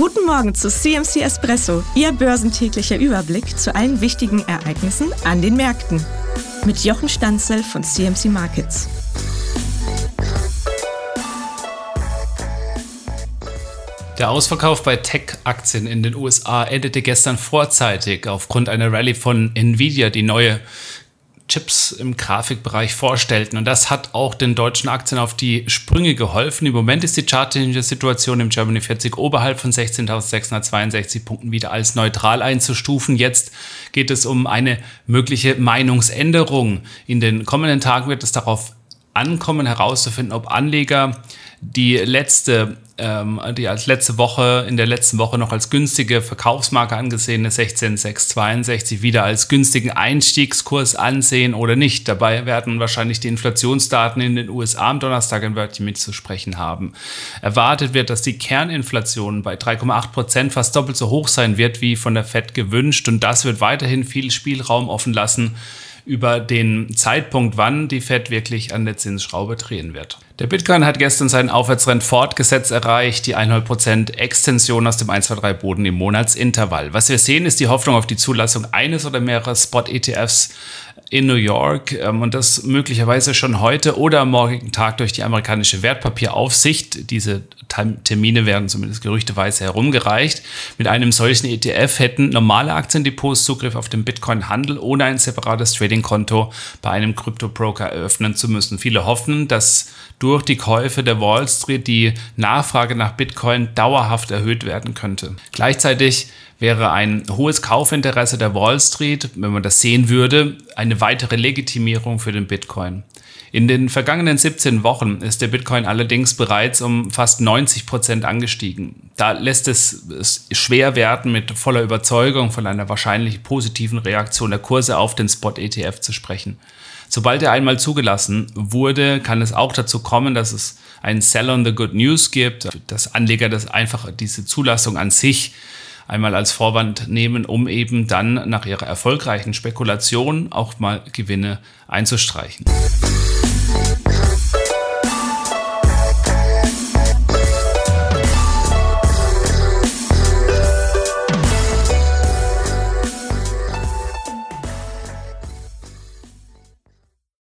Guten Morgen zu CMC Espresso, Ihr börsentäglicher Überblick zu allen wichtigen Ereignissen an den Märkten. Mit Jochen Stanzel von CMC Markets. Der Ausverkauf bei Tech-Aktien in den USA endete gestern vorzeitig aufgrund einer Rallye von Nvidia, die neue Chips im Grafikbereich vorstellten. Und das hat auch den deutschen Aktien auf die Sprünge geholfen. Im Moment ist die charttechnische Situation im Germany 40 oberhalb von 16.662 Punkten wieder als neutral einzustufen. Jetzt geht es um eine mögliche Meinungsänderung. In den kommenden Tagen wird es darauf ankommen, herauszufinden, ob Anleger die letzte ähm, die als letzte Woche, in der letzten Woche noch als günstige Verkaufsmarke angesehene 16,662 wieder als günstigen Einstiegskurs ansehen oder nicht. Dabei werden wahrscheinlich die Inflationsdaten in den USA am Donnerstag ein Wörtchen mitzusprechen haben. Erwartet wird, dass die Kerninflation bei 3,8 Prozent fast doppelt so hoch sein wird wie von der Fed gewünscht und das wird weiterhin viel Spielraum offen lassen über den Zeitpunkt, wann die Fed wirklich an der Zinsschraube drehen wird. Der Bitcoin hat gestern seinen Aufwärtstrend fortgesetzt erreicht, die 100% Extension aus dem 123 Boden im Monatsintervall. Was wir sehen, ist die Hoffnung auf die Zulassung eines oder mehrerer Spot-ETFs in New York ähm, und das möglicherweise schon heute oder am morgigen Tag durch die amerikanische Wertpapieraufsicht. Diese Termine werden zumindest gerüchteweise herumgereicht. Mit einem solchen ETF hätten normale Aktiendepots Zugriff auf den Bitcoin-Handel, ohne ein separates Trading-Konto bei einem Krypto-Broker eröffnen zu müssen. Viele hoffen, dass durch die Käufe der Wall Street die Nachfrage nach Bitcoin dauerhaft erhöht werden könnte. Gleichzeitig wäre ein hohes Kaufinteresse der Wall Street, wenn man das sehen würde, eine weitere Legitimierung für den Bitcoin. In den vergangenen 17 Wochen ist der Bitcoin allerdings bereits um fast 90 Prozent angestiegen. Da lässt es, schwer werden, mit voller Überzeugung von einer wahrscheinlich positiven Reaktion der Kurse auf den Spot-ETF zu sprechen. Sobald er einmal zugelassen wurde, kann es auch dazu kommen, dass es einen Sell on the Good News gibt, dass Anleger das einfach diese Zulassung an sich einmal als Vorwand nehmen, um eben dann nach ihrer erfolgreichen Spekulation auch mal Gewinne einzustreichen.